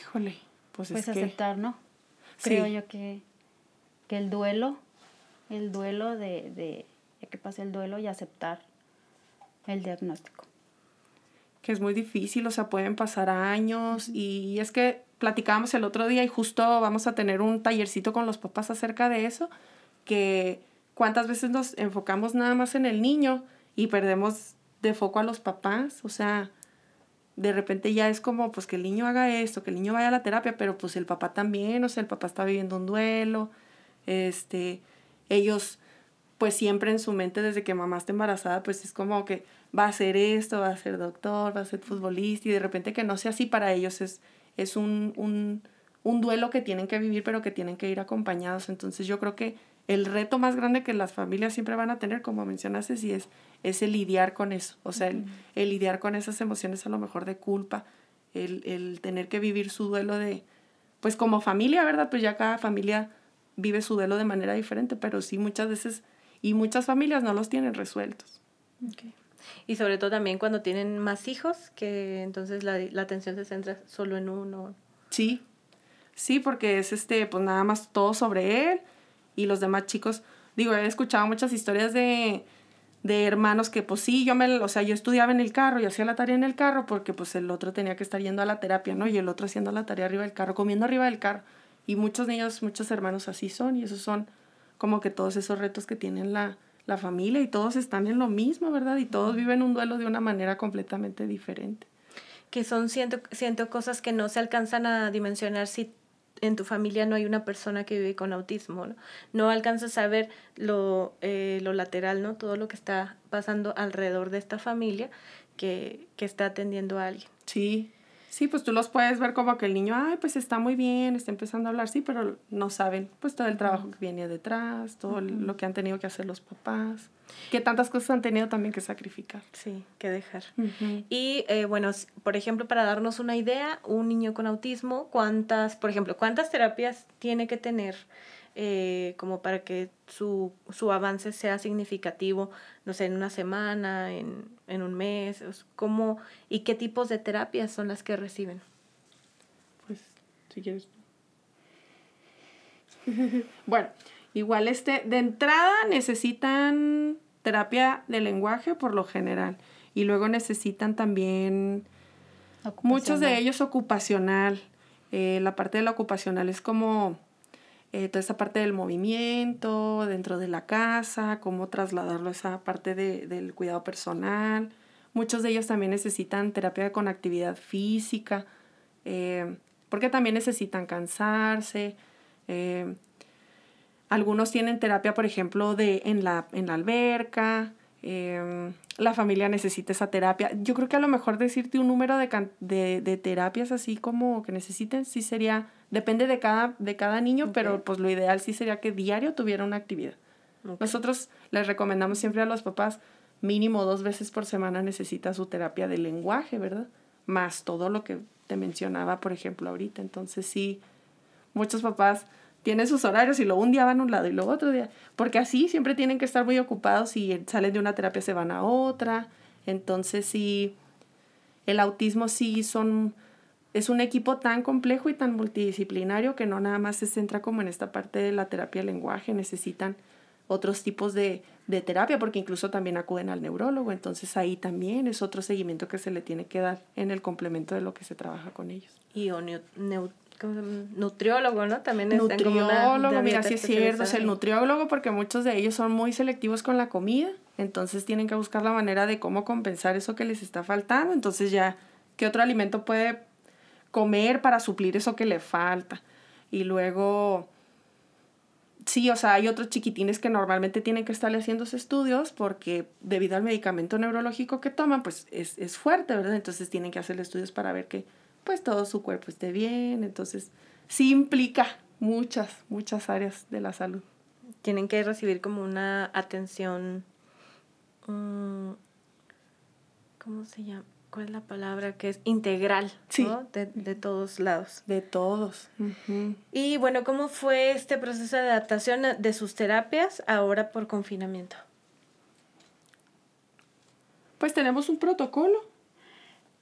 Híjole, pues, pues es aceptar, ¿no? Creo yo que, que el duelo, el duelo de, de, que pase el duelo y aceptar el diagnóstico. que es muy difícil, o sea, pueden pasar años y es que platicábamos el otro día y justo vamos a tener un tallercito con los papás acerca de eso, que cuántas veces nos enfocamos nada más en el niño y perdemos de foco a los papás, o sea, de repente ya es como pues que el niño haga esto, que el niño vaya a la terapia, pero pues el papá también, o sea, el papá está viviendo un duelo, este, ellos pues siempre en su mente desde que mamá está embarazada, pues es como que va a ser esto, va a ser doctor, va a ser futbolista y de repente que no sea así para ellos es, es un, un, un duelo que tienen que vivir pero que tienen que ir acompañados. Entonces yo creo que el reto más grande que las familias siempre van a tener, como mencionaste, sí es, es el lidiar con eso, o sea, el, el, lidiar con esas emociones a lo mejor de culpa, el, el tener que vivir su duelo de, pues como familia, ¿verdad? Pues ya cada familia vive su duelo de manera diferente, pero sí muchas veces, y muchas familias no los tienen resueltos. Okay. Y sobre todo también cuando tienen más hijos, que entonces la, la atención se centra solo en uno. Sí, sí, porque es este, pues nada más todo sobre él y los demás chicos, digo, he escuchado muchas historias de, de hermanos que pues sí, yo me, o sea, yo estudiaba en el carro y hacía la tarea en el carro porque pues el otro tenía que estar yendo a la terapia, ¿no? Y el otro haciendo la tarea arriba del carro, comiendo arriba del carro. Y muchos niños, muchos hermanos así son y esos son como que todos esos retos que tienen la, la familia y todos están en lo mismo, ¿verdad? Y todos viven un duelo de una manera completamente diferente. Que son, siento, siento cosas que no se alcanzan a dimensionar si en tu familia no hay una persona que vive con autismo, ¿no? No alcanzas a ver lo, eh, lo lateral, ¿no? Todo lo que está pasando alrededor de esta familia que, que está atendiendo a alguien. Sí, Sí, pues tú los puedes ver como que el niño, ay, pues está muy bien, está empezando a hablar, sí, pero no saben, pues todo el trabajo que viene detrás, todo lo que han tenido que hacer los papás, que tantas cosas han tenido también que sacrificar. Sí, que dejar. Y eh, bueno, por ejemplo, para darnos una idea, un niño con autismo, ¿cuántas, por ejemplo, cuántas terapias tiene que tener? Eh, como para que su, su, avance sea significativo, no sé, en una semana, en, en un mes, ¿cómo y qué tipos de terapias son las que reciben? Pues, si quieres. bueno, igual este, de entrada necesitan terapia de lenguaje por lo general y luego necesitan también muchos de ellos ocupacional. Eh, la parte de la ocupacional es como eh, toda esa parte del movimiento dentro de la casa, cómo trasladarlo a esa parte de, del cuidado personal. Muchos de ellos también necesitan terapia con actividad física, eh, porque también necesitan cansarse. Eh, algunos tienen terapia, por ejemplo, de, en, la, en la alberca. La familia necesita esa terapia. Yo creo que a lo mejor decirte un número de, de, de terapias así como que necesiten, sí sería Depende de cada, de cada niño, pero pues lo ideal sí sería que diario tuviera una actividad. Nosotros les recomendamos siempre a los papás, mínimo dos veces por semana necesita su terapia de lenguaje, ¿verdad? Más todo lo que te mencionaba, por ejemplo, ahorita. Entonces sí, muchos papás tienen sus horarios y luego un día van a un lado y luego otro día, porque así siempre tienen que estar muy ocupados y salen de una terapia se van a otra. Entonces sí, el autismo sí son es un equipo tan complejo y tan multidisciplinario que no nada más se centra como en esta parte de la terapia del lenguaje, necesitan otros tipos de, de, terapia, porque incluso también acuden al neurólogo, entonces ahí también es otro seguimiento que se le tiene que dar en el complemento de lo que se trabaja con ellos. Y o nutriólogo, ¿no? También es Nutriólogo, mira, sí es cierto, es el nutriólogo porque muchos de ellos son muy selectivos con la comida, entonces tienen que buscar la manera de cómo compensar eso que les está faltando, entonces ya, ¿qué otro alimento puede comer para suplir eso que le falta. Y luego, sí, o sea, hay otros chiquitines que normalmente tienen que estarle haciendo estudios porque debido al medicamento neurológico que toman, pues es, es fuerte, ¿verdad? Entonces tienen que hacerle estudios para ver que pues todo su cuerpo esté bien. Entonces, sí implica muchas, muchas áreas de la salud. Tienen que recibir como una atención, mm, ¿cómo se llama? ¿cuál es la palabra? Que es integral, ¿no? De, de, todos lados. De todos. Y bueno, ¿cómo fue este proceso de adaptación de sus terapias ahora por confinamiento? Pues tenemos un protocolo.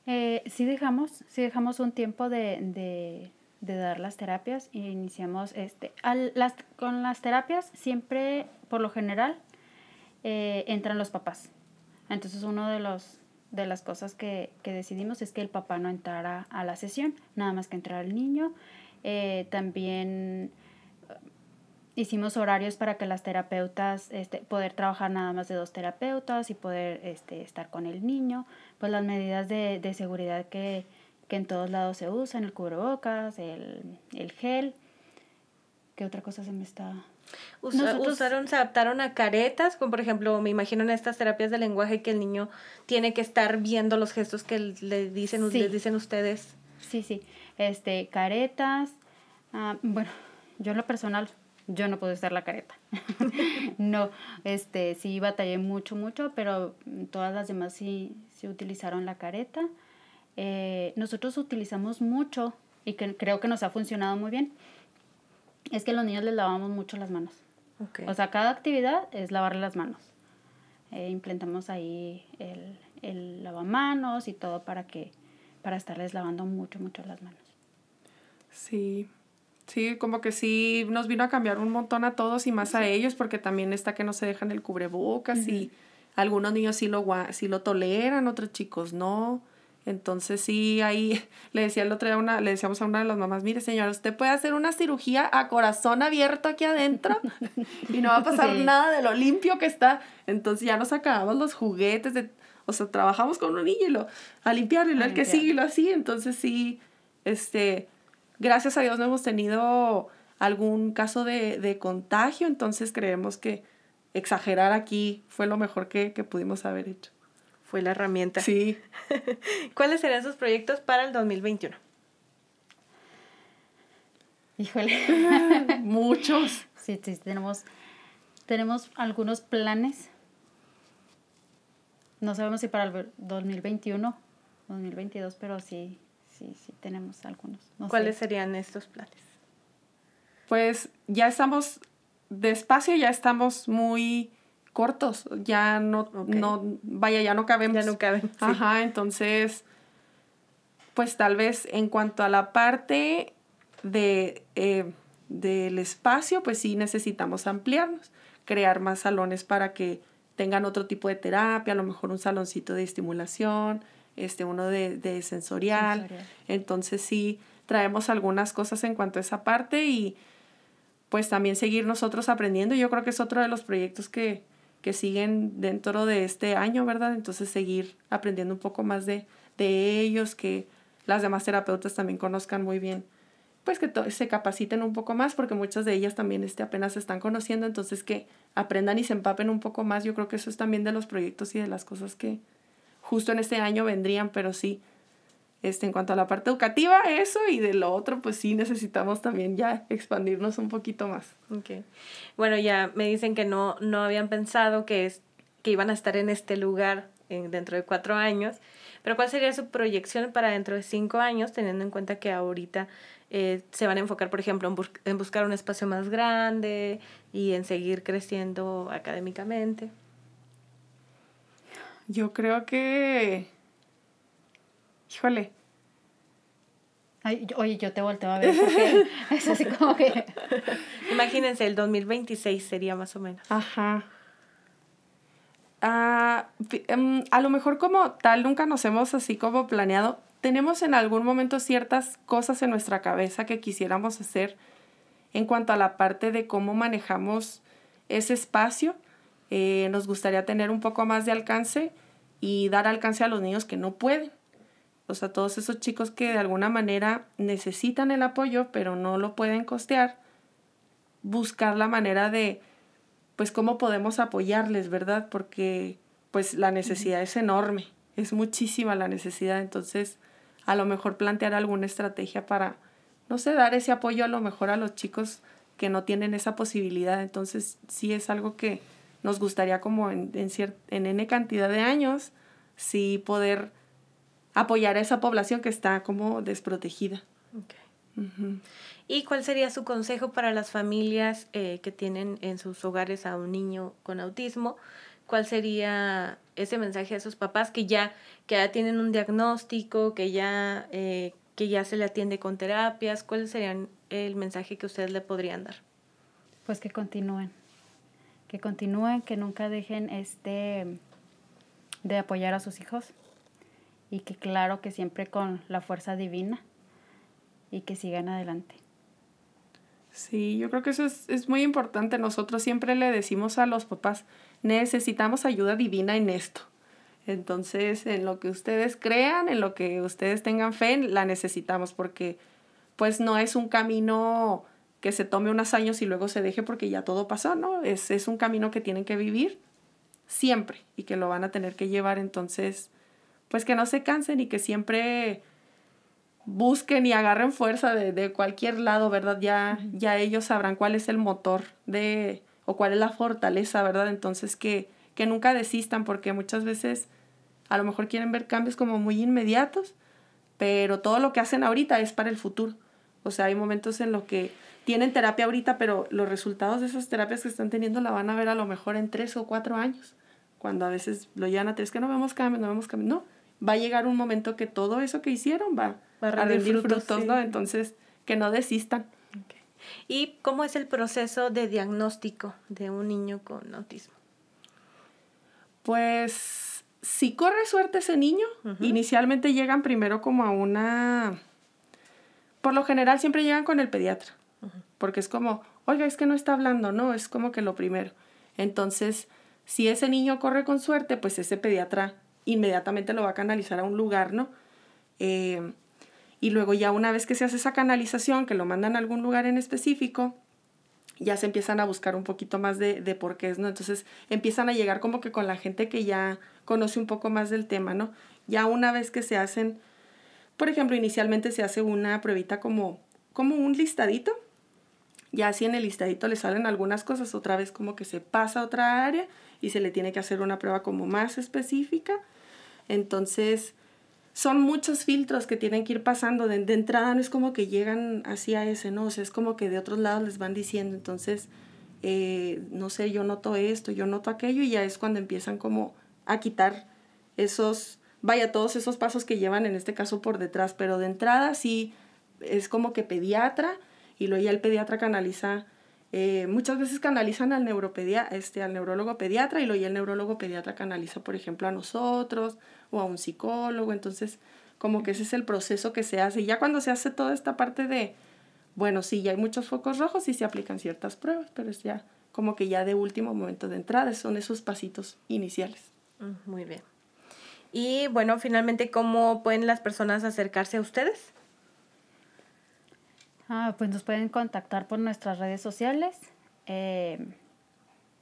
Eh, sí dejamos, sí dejamos un tiempo de, de, de dar las terapias e iniciamos este. Al, las, con las terapias siempre, por lo general, eh, entran los papás. Entonces uno de los de las cosas que, que, decidimos es que el papá no entrara a la sesión, nada más que entrar el niño. Eh, también hicimos horarios para que las terapeutas, este, poder trabajar nada más de dos terapeutas y poder este, estar con el niño. Pues las medidas de, de seguridad que, que, en todos lados se usan, el cubrebocas, el, el gel. ¿Qué otra cosa se me está...? usaron, se adaptaron a caretas, como por ejemplo, me imagino en estas terapias de lenguaje que el niño tiene que estar viendo los gestos que le dicen, les dicen ustedes. Sí, sí, este, caretas, ah, bueno, yo en lo personal yo no puedo usar la careta. no, este, sí batallé mucho, mucho, pero todas las demás sí, sí utilizaron la careta. Eh, nosotros utilizamos mucho y que creo que nos ha funcionado muy bien. Es que a los niños les lavamos mucho las manos. O sea, cada actividad es lavarle las manos. Eh, implementamos ahí el, el lavamanos y todo para que para estarles lavando mucho, mucho las manos. Sí, Sí, como que sí nos vino a cambiar un montón a todos y más a ellos, porque también está que no se dejan el cubrebocas y algunos niños sí lo, sí lo toleran, otros chicos no. Entonces sí, ahí le decía el otro día una, le decíamos a una de las mamás, mire señora, usted puede hacer una cirugía a corazón abierto aquí adentro y no va a pasar nada de lo limpio que está. Entonces ya nos acabamos los juguetes de, o sea, trabajamos con un niño y lo, a limpiarlo y lo, el que sigue y lo así. Entonces sí, este, gracias a Dios no hemos tenido algún caso de, contagio, entonces creemos que exagerar aquí fue lo mejor que, pudimos haber hecho. Fue la herramienta. Sí. ¿Cuáles serán sus proyectos para el 2021? Híjole. Muchos. Sí, sí, tenemos, tenemos algunos planes. No sabemos si para el 2021, 2022, pero sí, sí, sí tenemos algunos. ¿Cuáles serían estos planes? Pues ya estamos, despacio ya estamos muy cortos, ya no, no, vaya, ya no cabemos. Ya no caben. Ajá, entonces, pues tal vez en cuanto a la parte de, eh, del espacio, pues sí necesitamos ampliarnos, crear más salones para que tengan otro tipo de terapia, a lo mejor un saloncito de estimulación, este, uno de, de sensorial. Entonces sí, traemos algunas cosas en cuanto a esa parte y pues también seguir nosotros aprendiendo. Yo creo que es otro de los proyectos que, que siguen dentro de este año, ¿verdad? Entonces seguir aprendiendo un poco más de, de ellos, que las demás terapeutas también conozcan muy bien, pues que se capaciten un poco más, porque muchas de ellas también este, apenas se están conociendo, entonces que aprendan y se empapen un poco más. Yo creo que eso es también de los proyectos y de las cosas que, justo en este año vendrían, pero sí, este, en cuanto a la parte educativa, eso y de lo otro, pues sí necesitamos también ya expandirnos un poquito más. Okay. Bueno, ya me dicen que no, no habían pensado que, es, que iban a estar en este lugar dentro de cuatro años, pero ¿cuál sería su proyección para dentro de cinco años, teniendo en cuenta que ahorita eh, se van a enfocar, por ejemplo, en, en buscar un espacio más grande y en seguir creciendo académicamente? Yo creo que. Híjole. Ay, oye, yo te volteo a ver porque es así como que. Imagínense, el 2026 sería más o menos. Ajá. Ah, em, a lo mejor como tal nunca nos hemos así como planeado. Tenemos en algún momento ciertas cosas en nuestra cabeza que quisiéramos hacer en cuanto a la parte de cómo manejamos ese espacio eh, nos gustaría tener un poco más de alcance y dar alcance a los niños que no pueden. O sea, todos esos chicos que de alguna manera necesitan el apoyo, pero no lo pueden costear, buscar la manera de, pues, cómo podemos apoyarles, ¿verdad? Porque, pues, la necesidad es enorme, es muchísima la necesidad. Entonces, a lo mejor plantear alguna estrategia para, no sé, dar ese apoyo a lo mejor a los chicos que no tienen esa posibilidad. Entonces, sí es algo que, nos gustaría como en, en, en N cantidad de años, sí poder apoyar a esa población que está como desprotegida. ¿Y cuál sería su consejo para las familias eh, que tienen en sus hogares a un niño con autismo? ¿Cuál sería ese mensaje a esos papás que ya, que ya tienen un diagnóstico, que ya, eh, que ya se le atiende con terapias? ¿Cuál sería el mensaje que ustedes le podrían dar? Pues que continúen, que continúen, que nunca dejen este de apoyar a sus hijos, y que claro que siempre con la fuerza divina y que sigan adelante. Sí, yo creo que eso es, es, muy importante. Nosotros siempre le decimos a los papás, necesitamos ayuda divina en esto. Entonces, en lo que ustedes crean, en lo que ustedes tengan fe, la necesitamos porque pues no es un camino que se tome unos años y luego se deje porque ya todo pasó, ¿no? Es, es un camino que tienen que vivir siempre y que lo van a tener que llevar. Entonces, pues que no se cansen y que siempre busquen y agarren fuerza de, de cualquier lado, ¿verdad? Ya, ya ellos sabrán cuál es el motor de, o cuál es la fortaleza, ¿verdad? Entonces que, que nunca desistan porque muchas veces a lo mejor quieren ver cambios como muy inmediatos, pero todo lo que hacen ahorita es para el futuro. O sea, hay momentos en los que tienen terapia ahorita, pero los resultados de esas terapias que están teniendo la van a ver a lo mejor en tres o cuatro años. Cuando a veces lo llevan a tres, que no vemos cambios, no vemos cambios. No, va a llegar un momento que todo eso que hicieron va, a rendir, frutos, ¿no? Entonces, que no desistan. ¿Y cómo es el proceso de diagnóstico de un niño con autismo? Pues si corre suerte ese niño, inicialmente llegan primero como a una... Por lo general siempre llegan con el pediatra, porque es como, oiga, es que no está hablando, no, es como que lo primero. Entonces, si ese niño corre con suerte, pues ese pediatra inmediatamente lo va a canalizar a un lugar, ¿no? Eh, y luego ya una vez que se hace esa canalización, que lo mandan a algún lugar en específico, ya se empiezan a buscar un poquito más de, de porqués, ¿no? Entonces empiezan a llegar como que con la gente que ya conoce un poco más del tema, ¿no? Ya una vez que se hacen, por ejemplo, inicialmente se hace una pruebita como, como un listadito, ya así en el listadito le salen algunas cosas, otra vez como que se pasa a otra área y se le tiene que hacer una prueba como más específica. Entonces, son muchos filtros que tienen que ir pasando. De, entrada no es como que llegan así a ese, ¿no? O sea, es como que de otros lados les van diciendo. Entonces, eh, no sé, yo noto esto, yo noto aquello y ya es cuando empiezan como a quitar esos, vaya, todos esos pasos que llevan en este caso por detrás. Pero de entrada sí es como que pediatra y luego ya el pediatra canaliza eh, muchas veces canalizan al, este, al neurólogo pediatra y luego ya el neurólogo pediatra canaliza, por ejemplo, a nosotros o a un psicólogo. Entonces, como que ese es el proceso que se hace. Y ya cuando se hace toda esta parte de, bueno, sí, ya hay muchos focos rojos y se aplican ciertas pruebas, pero es ya como que ya de último momento de entrada, son esos pasitos iniciales. Mm, muy bien. Y bueno, finalmente, ¿cómo pueden las personas acercarse a ustedes? Ah, pues nos pueden contactar por nuestras redes sociales, eh,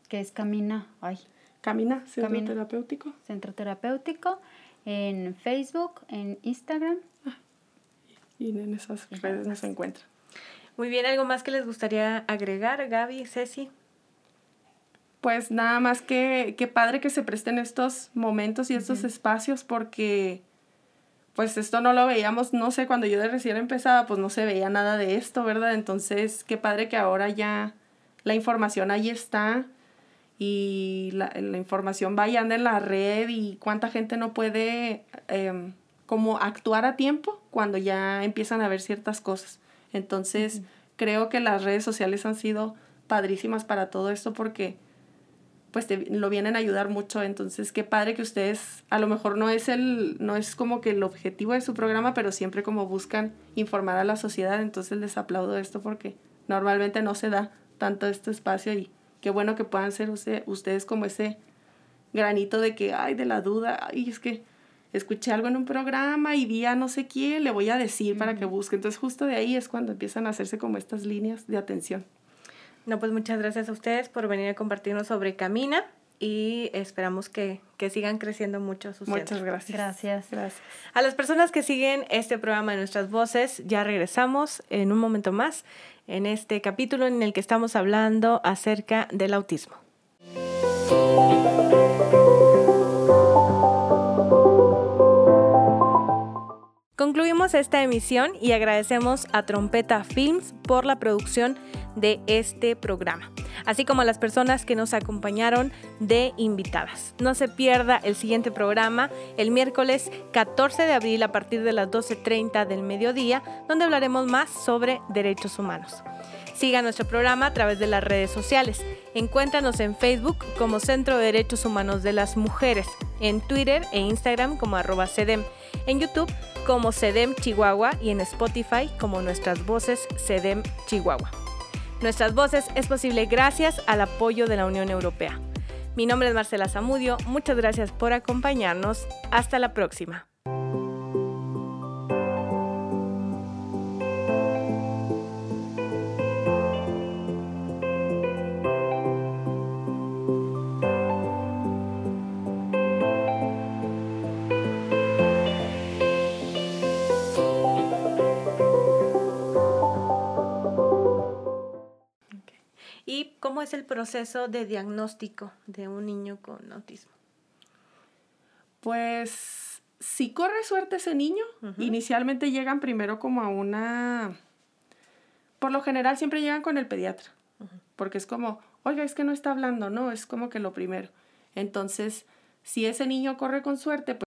que es Camina, ay. Camina, Centro Terapéutico. Centro Terapéutico, en Facebook, en Instagram. Ah, y en esas redes nos encuentran. Muy bien, ¿algo más que les gustaría agregar, Gaby, Ceci? Pues nada más que, que padre que se presten estos momentos y estos espacios porque pues esto no lo veíamos, no sé, cuando yo de recién empezaba, pues no se veía nada de esto, ¿verdad? Entonces, qué padre que ahora ya la información ahí está y la, la información vaya anda en la red y cuánta gente no puede em, como actuar a tiempo cuando ya empiezan a ver ciertas cosas. Entonces, creo que las redes sociales han sido padrísimas para todo esto porque pues te, lo vienen a ayudar mucho. Entonces, qué padre que ustedes, a lo mejor no es el, no es como que el objetivo de su programa, pero siempre como buscan informar a la sociedad. Entonces les aplaudo esto porque normalmente no se da tanto este espacio y qué bueno que puedan ser ustedes como ese granito de que, ay, de la duda, ay, es que escuché algo en un programa y vi a no sé quién, le voy a decir para que busque. Entonces, justo de ahí es cuando empiezan a hacerse como estas líneas de atención. No, pues muchas gracias a ustedes por venir a compartirnos sobre Camina y esperamos que, sigan creciendo mucho sus Muchas gracias. Gracias. Gracias. A las personas que siguen este programa de Nuestras Voces, ya regresamos en un momento más en este capítulo en el que estamos hablando acerca del autismo. Concluimos esta emisión y agradecemos a Trompeta Films por la producción de este programa, así como a las personas que nos acompañaron de invitadas. No se pierda el siguiente programa el miércoles 14 de abril a partir de las 12.30 del mediodía, donde hablaremos más sobre derechos humanos. Siga nuestro programa a través de las redes sociales. Encuéntranos en Facebook como Centro de Derechos Humanos de las Mujeres, en Twitter e Instagram como arroba en YouTube como CEDEM Chihuahua y en Spotify como Nuestras Voces CEDEM Chihuahua. Nuestras Voces es posible gracias al apoyo de la Unión Europea. Mi nombre es Marcela Zamudio, muchas gracias por acompañarnos, hasta la próxima. ¿Y cómo es el proceso de diagnóstico de un niño con autismo? Pues si corre suerte ese niño, inicialmente llegan primero como a una... Por lo general siempre llegan con el pediatra, porque es como, oiga, es que no está hablando, no, es como que lo primero. Entonces, si ese niño corre con suerte, pues